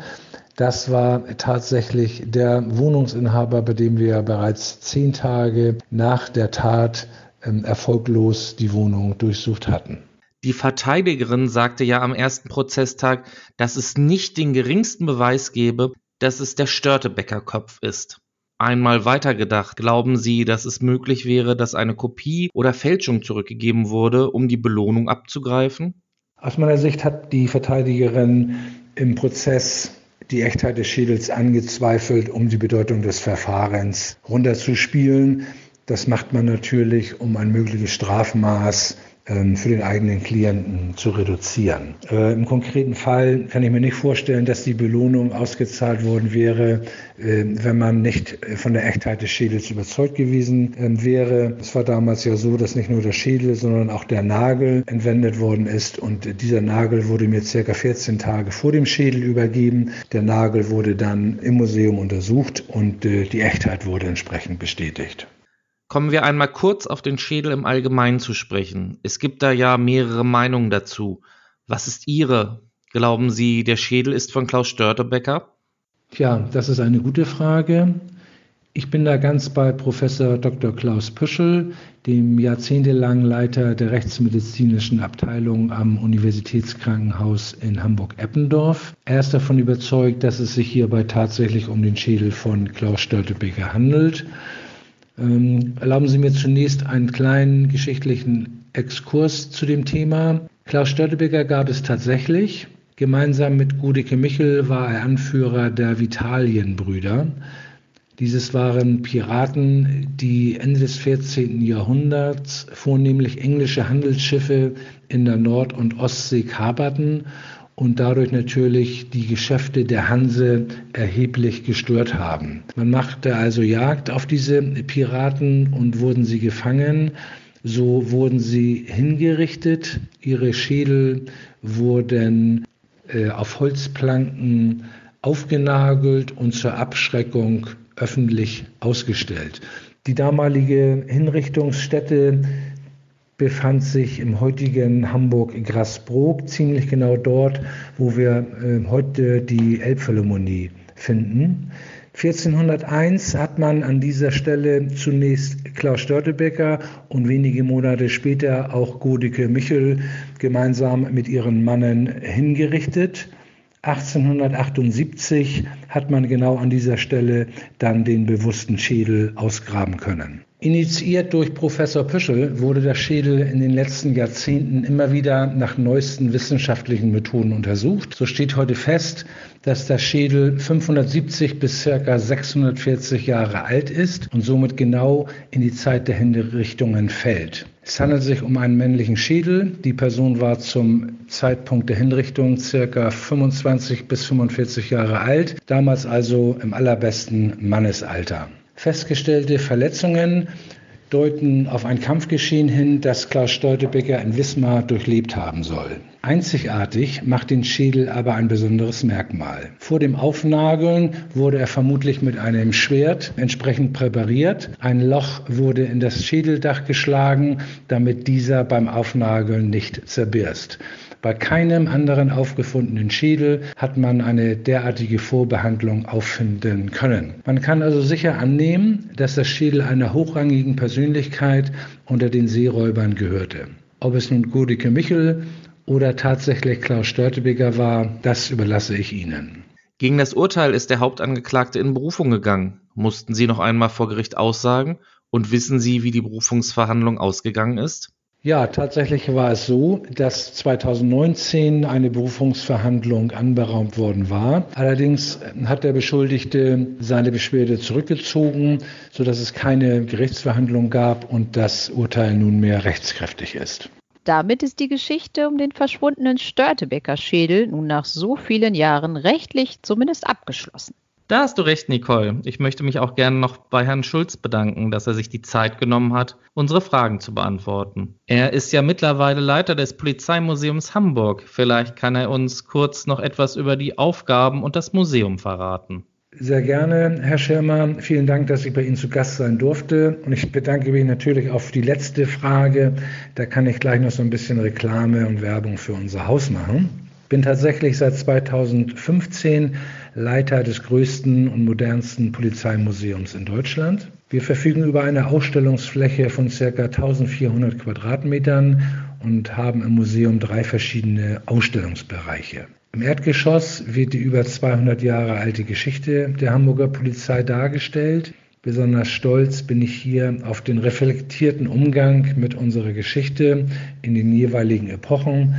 Das war tatsächlich der Wohnungsinhaber, bei dem wir bereits zehn Tage nach der Tat ähm, erfolglos die Wohnung durchsucht hatten. Die Verteidigerin sagte ja am ersten Prozesstag, dass es nicht den geringsten Beweis gebe, dass es der Störtebäcker-Kopf ist. Einmal weitergedacht, glauben Sie, dass es möglich wäre, dass eine Kopie oder Fälschung zurückgegeben wurde, um die Belohnung abzugreifen? Aus meiner Sicht hat die Verteidigerin im Prozess die Echtheit des Schädels angezweifelt, um die Bedeutung des Verfahrens runterzuspielen. Das macht man natürlich, um ein mögliches Strafmaß für den eigenen Klienten zu reduzieren. Äh, Im konkreten Fall kann ich mir nicht vorstellen, dass die Belohnung ausgezahlt worden wäre, äh, wenn man nicht äh, von der Echtheit des Schädels überzeugt gewesen ähm, wäre. Es war damals ja so, dass nicht nur der Schädel, sondern auch der Nagel entwendet worden ist und dieser Nagel wurde mir circa 14 Tage vor dem Schädel übergeben. Der Nagel wurde dann im Museum untersucht und die Echtheit wurde entsprechend bestätigt. Kommen wir einmal kurz auf den Schädel im Allgemeinen zu sprechen. Es gibt da ja mehrere Meinungen dazu. Was ist Ihre? Glauben Sie, der Schädel ist von Klaus Störtebecker? Tja, das ist eine gute Frage. Ich bin da ganz bei Professor Dr. Klaus Püschel, dem jahrzehntelangen Leiter der rechtsmedizinischen Abteilung am Universitätskrankenhaus in Hamburg-Eppendorf. Er ist davon überzeugt, dass es sich hierbei tatsächlich um den Schädel von Klaus Störtebeker handelt. Ähm, erlauben Sie mir zunächst einen kleinen geschichtlichen Exkurs zu dem Thema. Klaus Störtebeker gab es tatsächlich. Gemeinsam mit Gudeke Michel war er Anführer der Vitalienbrüder. Dieses waren Piraten, die Ende des 14. Jahrhunderts vornehmlich englische Handelsschiffe in der Nord- und Ostsee kaperten und dadurch natürlich die Geschäfte der Hanse erheblich gestört haben. Man machte also Jagd auf diese Piraten und wurden sie gefangen. So wurden sie hingerichtet. Ihre Schädel wurden äh, auf Holzplanken aufgenagelt und zur Abschreckung öffentlich ausgestellt. Die damalige Hinrichtungsstätte befand sich im heutigen Hamburg-Grasbrook, ziemlich genau dort, wo wir äh, heute die Elbphilharmonie finden. 1401 hat man an dieser Stelle zunächst Klaus Störtebecker und wenige Monate später auch Godeke Michel gemeinsam mit ihren Mannen hingerichtet. 1878 hat man genau an dieser Stelle dann den bewussten Schädel ausgraben können. Initiiert durch Professor Püschel wurde der Schädel in den letzten Jahrzehnten immer wieder nach neuesten wissenschaftlichen Methoden untersucht. So steht heute fest, dass der Schädel 570 bis ca. 640 Jahre alt ist und somit genau in die Zeit der Hinrichtungen fällt. Es handelt sich um einen männlichen Schädel. Die Person war zum Zeitpunkt der Hinrichtung ca. 25 bis 45 Jahre alt, damals also im allerbesten Mannesalter. Festgestellte Verletzungen deuten auf ein Kampfgeschehen hin, das Klaus Stoltebecker in Wismar durchlebt haben soll. Einzigartig macht den Schädel aber ein besonderes Merkmal. Vor dem Aufnageln wurde er vermutlich mit einem Schwert entsprechend präpariert. Ein Loch wurde in das Schädeldach geschlagen, damit dieser beim Aufnageln nicht zerbirst. Bei keinem anderen aufgefundenen Schädel hat man eine derartige Vorbehandlung auffinden können. Man kann also sicher annehmen, dass der Schädel einer hochrangigen Persönlichkeit unter den Seeräubern gehörte. Ob es nun Godeke Michel oder tatsächlich Klaus Störtebeker war, das überlasse ich Ihnen. Gegen das Urteil ist der Hauptangeklagte in Berufung gegangen. Mussten Sie noch einmal vor Gericht aussagen? Und wissen Sie, wie die Berufungsverhandlung ausgegangen ist? Ja, tatsächlich war es so, dass 2019 eine Berufungsverhandlung anberaumt worden war. Allerdings hat der Beschuldigte seine Beschwerde zurückgezogen, sodass es keine Gerichtsverhandlung gab und das Urteil nunmehr rechtskräftig ist. Damit ist die Geschichte um den verschwundenen Störtebecker Schädel nun nach so vielen Jahren rechtlich zumindest abgeschlossen. Da hast du recht, Nicole. Ich möchte mich auch gerne noch bei Herrn Schulz bedanken, dass er sich die Zeit genommen hat, unsere Fragen zu beantworten. Er ist ja mittlerweile Leiter des Polizeimuseums Hamburg. Vielleicht kann er uns kurz noch etwas über die Aufgaben und das Museum verraten. Sehr gerne, Herr Schirmer. Vielen Dank, dass ich bei Ihnen zu Gast sein durfte. Und ich bedanke mich natürlich für die letzte Frage. Da kann ich gleich noch so ein bisschen Reklame und Werbung für unser Haus machen. Bin tatsächlich seit 2015 Leiter des größten und modernsten Polizeimuseums in Deutschland. Wir verfügen über eine Ausstellungsfläche von ca. 1400 Quadratmetern und haben im Museum drei verschiedene Ausstellungsbereiche. Im Erdgeschoss wird die über 200 Jahre alte Geschichte der Hamburger Polizei dargestellt. Besonders stolz bin ich hier auf den reflektierten Umgang mit unserer Geschichte in den jeweiligen Epochen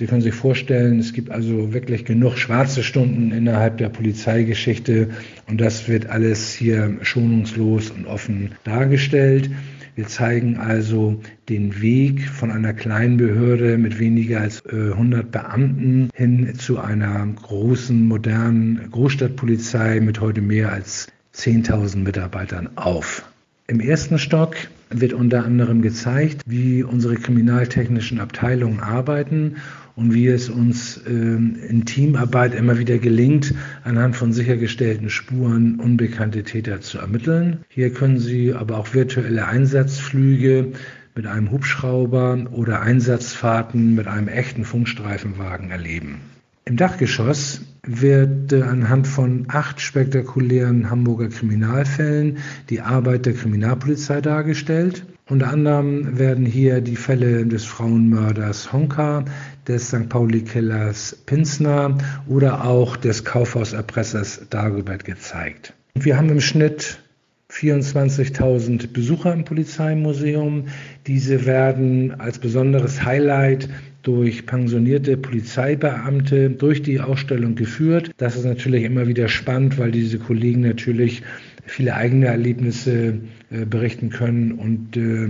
Sie können sich vorstellen, es gibt also wirklich genug schwarze Stunden innerhalb der Polizeigeschichte und das wird alles hier schonungslos und offen dargestellt. Wir zeigen also den Weg von einer kleinen Behörde mit weniger als 100 äh, Beamten hin zu einer großen, modernen Großstadtpolizei mit heute mehr als 10.000 Mitarbeitern auf. Im ersten Stock wird unter anderem gezeigt, wie unsere kriminaltechnischen Abteilungen arbeiten und wie es uns äh, in Teamarbeit immer wieder gelingt, anhand von sichergestellten Spuren unbekannte Täter zu ermitteln. Hier können Sie aber auch virtuelle Einsatzflüge mit einem Hubschrauber oder Einsatzfahrten mit einem echten Funkstreifenwagen erleben. Im Dachgeschoss wird äh, anhand von acht spektakulären Hamburger Kriminalfällen die Arbeit der Kriminalpolizei dargestellt. Unter anderem werden hier die Fälle des Frauenmörders Honka, des St. Pauli-Killers Pinsner oder auch des Kaufhauserpressers Dagobert gezeigt. Wir haben im Schnitt 24.000 Besucher im Polizeimuseum. Diese werden als besonderes Highlight durch pensionierte Polizeibeamte durch die Ausstellung geführt. Das ist natürlich immer wieder spannend, weil diese Kollegen natürlich viele eigene Erlebnisse äh, berichten können und äh,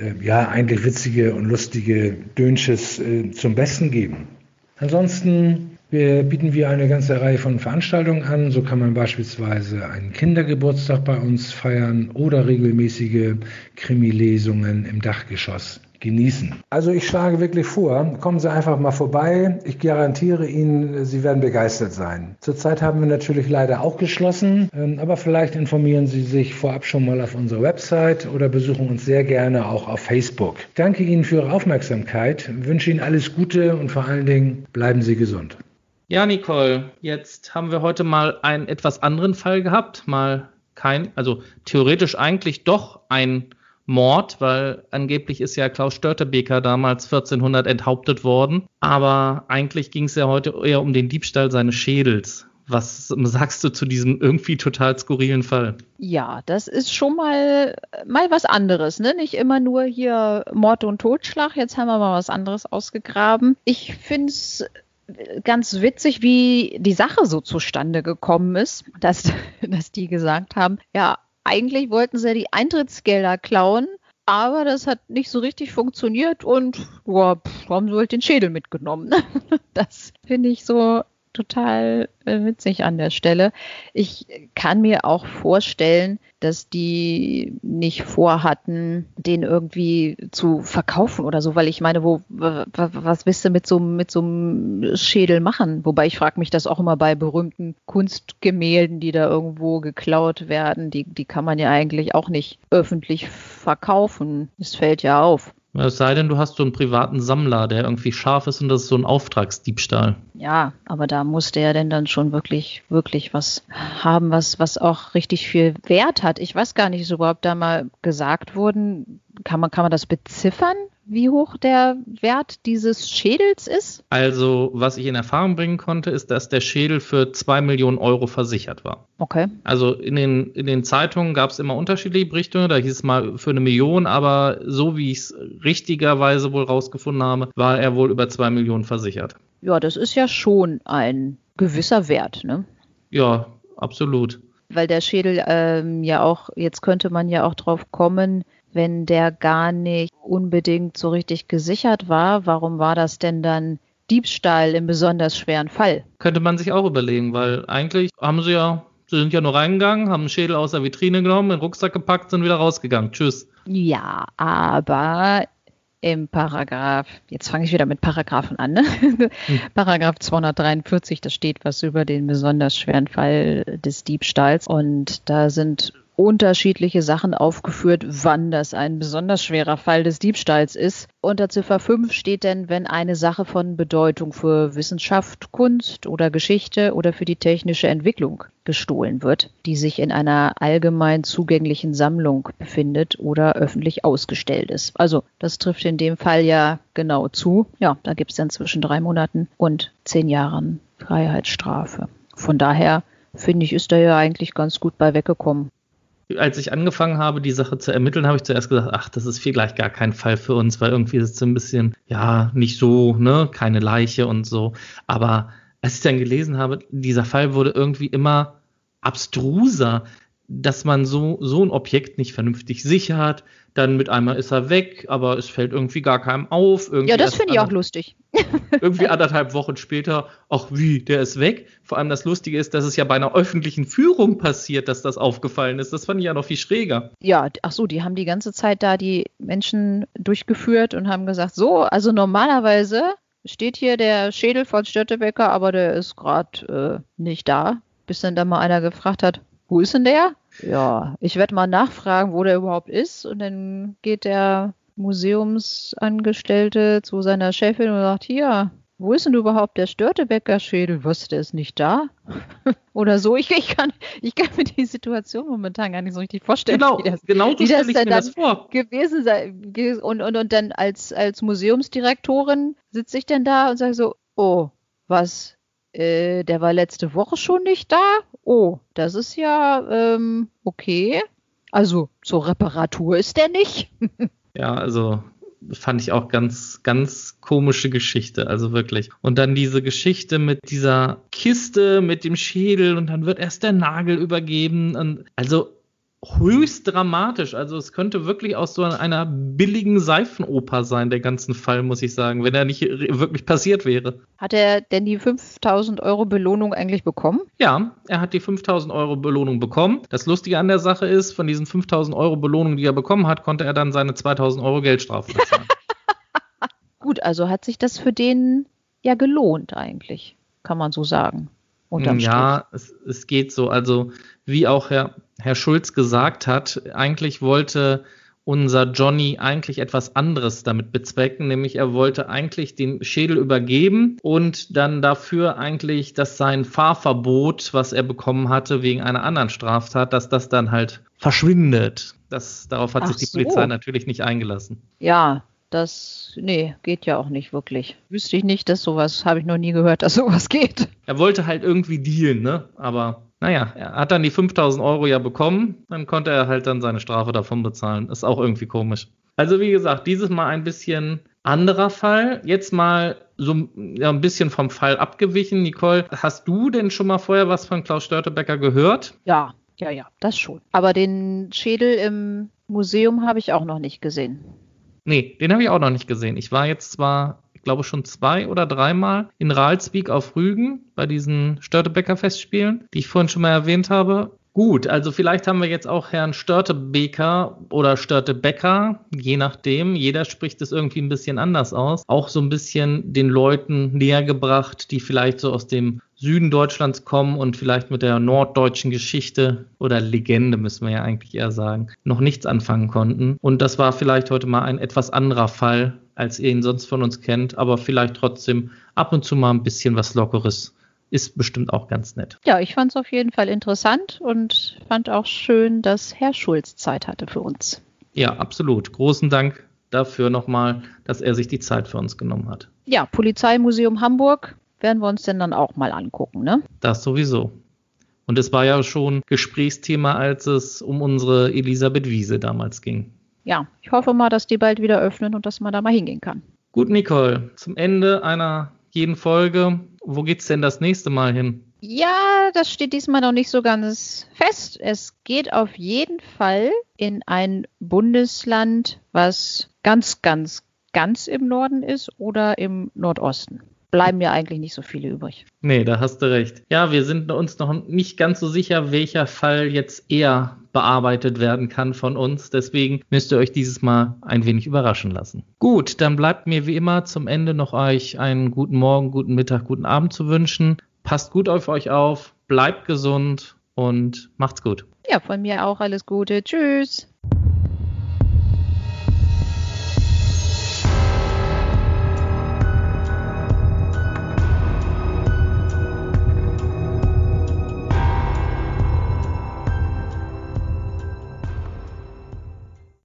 äh, ja, eigentlich witzige und lustige Dönches äh, zum Besten geben. Ansonsten wir bieten wir eine ganze Reihe von Veranstaltungen an. So kann man beispielsweise einen Kindergeburtstag bei uns feiern oder regelmäßige Krimi-Lesungen im Dachgeschoss genießen. Also ich schlage wirklich vor, kommen Sie einfach mal vorbei. Ich garantiere Ihnen, Sie werden begeistert sein. Zurzeit haben wir natürlich leider auch geschlossen, ähm, aber vielleicht informieren Sie sich vorab schon mal auf unserer Website oder besuchen uns sehr gerne auch auf Facebook. Ich danke Ihnen für Ihre Aufmerksamkeit, wünsche Ihnen alles Gute und vor allen Dingen bleiben Sie gesund. Ja, Nicole, jetzt haben wir heute mal einen etwas anderen Fall gehabt, mal kein, also theoretisch eigentlich doch ein Mord, weil angeblich ist ja Klaus Störtebeker damals 1400 enthauptet worden. Aber eigentlich ging es ja heute eher um den Diebstahl seines Schädels. Was sagst du zu diesem irgendwie total skurrilen Fall? Ja, das ist schon mal, mal was anderes, ne? Nicht immer nur hier Mord und Totschlag. Jetzt haben wir mal was anderes ausgegraben. Ich finde es ganz witzig, wie die Sache so zustande gekommen ist, dass, <laughs> dass die gesagt haben, ja, eigentlich wollten sie die Eintrittsgelder klauen, aber das hat nicht so richtig funktioniert und ja, pff, haben sie halt den Schädel mitgenommen. <laughs> Das finde ich so total äh, witzig an der Stelle. Ich kann mir auch vorstellen, dass die nicht vorhatten, den irgendwie zu verkaufen oder so, weil ich meine, wo was willst du mit so mit so einem Schädel machen? Wobei ich frage mich das auch immer bei berühmten Kunstgemälden, die da irgendwo geklaut werden, die die kann man ja eigentlich auch nicht öffentlich verkaufen. Es fällt ja auf. Es sei denn, du hast so einen privaten Sammler, der irgendwie scharf ist und das ist so ein Auftragsdiebstahl. Ja, aber da muss der denn dann schon wirklich, wirklich was haben, was, was auch richtig viel Wert hat. Ich weiß gar nicht, ist überhaupt da mal gesagt worden, kann man, kann man das beziffern? wie hoch der Wert dieses Schädels ist? Also, was ich in Erfahrung bringen konnte, ist, dass der Schädel für zwei Millionen Euro versichert war. Okay. Also in den, in den Zeitungen gab es immer unterschiedliche Berichte, da hieß es mal für eine Million, aber so wie ich es richtigerweise wohl rausgefunden habe, war er wohl über zwei Millionen versichert. Ja, das ist ja schon ein gewisser Wert, ne? Ja, absolut. Weil der Schädel ähm, ja auch, jetzt könnte man ja auch drauf kommen, wenn der gar nicht unbedingt so richtig gesichert war, warum war das denn dann Diebstahl im besonders schweren Fall? Könnte man sich auch überlegen, weil eigentlich haben sie ja, sie sind ja nur reingegangen, haben einen Schädel aus der Vitrine genommen, in den Rucksack gepackt, sind wieder rausgegangen. Tschüss. Ja, aber im Paragraph, jetzt fange ich wieder mit Paragraphen an, ne? hm. <laughs> Paragraph 243, da steht was über den besonders schweren Fall des Diebstahls und da sind unterschiedliche Sachen aufgeführt, wann das ein besonders schwerer Fall des Diebstahls ist. Unter Ziffer 5 steht denn, wenn eine Sache von Bedeutung für Wissenschaft, Kunst oder Geschichte oder für die technische Entwicklung gestohlen wird, die sich in einer allgemein zugänglichen Sammlung befindet oder öffentlich ausgestellt ist. Also das trifft in dem Fall ja genau zu. Ja, da gibt es dann zwischen drei Monaten und zehn Jahren Freiheitsstrafe. Von daher finde ich, ist er ja eigentlich ganz gut bei weggekommen. Als ich angefangen habe, die Sache zu ermitteln, habe ich zuerst gesagt, ach, das ist vielleicht gar kein Fall für uns, weil irgendwie ist es ein bisschen, ja, nicht so, ne, keine Leiche und so. Aber als ich dann gelesen habe, dieser Fall wurde irgendwie immer abstruser, dass man so, so ein Objekt nicht vernünftig sichert, dann mit einmal ist er weg, aber es fällt irgendwie gar keinem auf. Irgendwie ja, das finde ich auch lustig. <laughs> irgendwie anderthalb Wochen später, ach wie, der ist weg. Vor allem das Lustige ist, dass es ja bei einer öffentlichen Führung passiert, dass das aufgefallen ist. Das fand ich ja noch viel schräger. Ja, ach so, die haben die ganze Zeit da die Menschen durchgeführt und haben gesagt, so, also normalerweise steht hier der Schädel von Störtebecker, aber der ist gerade äh, nicht da. Bis dann da mal einer gefragt hat, wo ist denn der? Ja, ich werde mal nachfragen, wo der überhaupt ist. Und dann geht der Museumsangestellte zu seiner Chefin und sagt, hier, wo ist denn überhaupt der Störtebecker-Schädel? Was, der ist nicht da? <laughs> Oder so. Ich, ich, kann, ich kann mir die Situation momentan gar nicht so richtig vorstellen. Genau, wie das, genau so wie das, ich mir das vor. gewesen sei. Und, und, und dann als, als Museumsdirektorin sitze ich dann da und sage so, oh, was, äh, der war letzte Woche schon nicht da. Oh, das ist ja ähm, okay. Also zur Reparatur ist der nicht. <laughs> ja, also fand ich auch ganz, ganz komische Geschichte, also wirklich. Und dann diese Geschichte mit dieser Kiste, mit dem Schädel und dann wird erst der Nagel übergeben. Und also höchst dramatisch. Also es könnte wirklich aus so einer billigen Seifenoper sein, der ganzen Fall, muss ich sagen, wenn er nicht wirklich passiert wäre. Hat er denn die 5000 Euro Belohnung eigentlich bekommen? Ja, er hat die 5000 Euro Belohnung bekommen. Das Lustige an der Sache ist, von diesen 5000 Euro Belohnung, die er bekommen hat, konnte er dann seine 2000 Euro Geldstrafe bezahlen. <laughs> <laughs> Gut, also hat sich das für den ja gelohnt eigentlich, kann man so sagen. ja, es, es geht so. Also wie auch Herr Herr Schulz gesagt hat, eigentlich wollte unser Johnny eigentlich etwas anderes damit bezwecken, nämlich er wollte eigentlich den Schädel übergeben und dann dafür eigentlich, dass sein Fahrverbot, was er bekommen hatte wegen einer anderen Straftat, dass das dann halt verschwindet. Das, darauf hat Ach sich die so. Polizei natürlich nicht eingelassen. Ja, das, nee, geht ja auch nicht wirklich. Wüsste ich nicht, dass sowas, habe ich noch nie gehört, dass sowas geht. Er wollte halt irgendwie dealen, ne? Aber naja, er hat dann die 5000 Euro ja bekommen, dann konnte er halt dann seine Strafe davon bezahlen. Ist auch irgendwie komisch. Also wie gesagt, dieses Mal ein bisschen anderer Fall. Jetzt mal so ja, ein bisschen vom Fall abgewichen. Nicole, hast du denn schon mal vorher was von Klaus Störtebecker gehört? Ja, ja, ja, das schon. Aber den Schädel im Museum habe ich auch noch nicht gesehen. Nee, den habe ich auch noch nicht gesehen. Ich war jetzt zwar glaube schon zwei oder dreimal in Ralswiek auf Rügen bei diesen Störtebecker-Festspielen, die ich vorhin schon mal erwähnt habe. Gut, also vielleicht haben wir jetzt auch Herrn Störtebeker oder Störtebecker, je nachdem. Jeder spricht es irgendwie ein bisschen anders aus. Auch so ein bisschen den Leuten näher gebracht, die vielleicht so aus dem Süden Deutschlands kommen und vielleicht mit der norddeutschen Geschichte oder Legende, müssen wir ja eigentlich eher sagen, noch nichts anfangen konnten. Und das war vielleicht heute mal ein etwas anderer Fall, als ihr ihn sonst von uns kennt, aber vielleicht trotzdem ab und zu mal ein bisschen was Lockeres. Ist bestimmt auch ganz nett. Ja, ich fand es auf jeden Fall interessant und fand auch schön, dass Herr Schulz Zeit hatte für uns. Ja, absolut. Großen Dank dafür nochmal, dass er sich die Zeit für uns genommen hat. Ja, Polizeimuseum Hamburg werden wir uns denn dann auch mal angucken, ne? Das sowieso. Und es war ja schon Gesprächsthema, als es um unsere Elisabeth Wiese damals ging ja, ich hoffe mal, dass die bald wieder öffnen und dass man da mal hingehen kann. Gut, Nicole, zum Ende einer jeden Folge, wo geht's denn das nächste Mal hin? Ja, das steht diesmal noch nicht so ganz fest. Es geht auf jeden Fall in ein Bundesland, was ganz, ganz, ganz im Norden ist oder im Nordosten bleiben ja eigentlich nicht so viele übrig. Nee, da hast du recht. Ja, wir sind uns noch nicht ganz so sicher, welcher Fall jetzt eher bearbeitet werden kann von uns. Deswegen müsst ihr euch dieses Mal ein wenig überraschen lassen. Gut, dann bleibt mir wie immer zum Ende noch euch einen guten Morgen, guten Mittag, guten Abend zu wünschen. Passt gut auf euch auf, bleibt gesund und macht's gut. Ja, von mir auch alles Gute. Tschüss.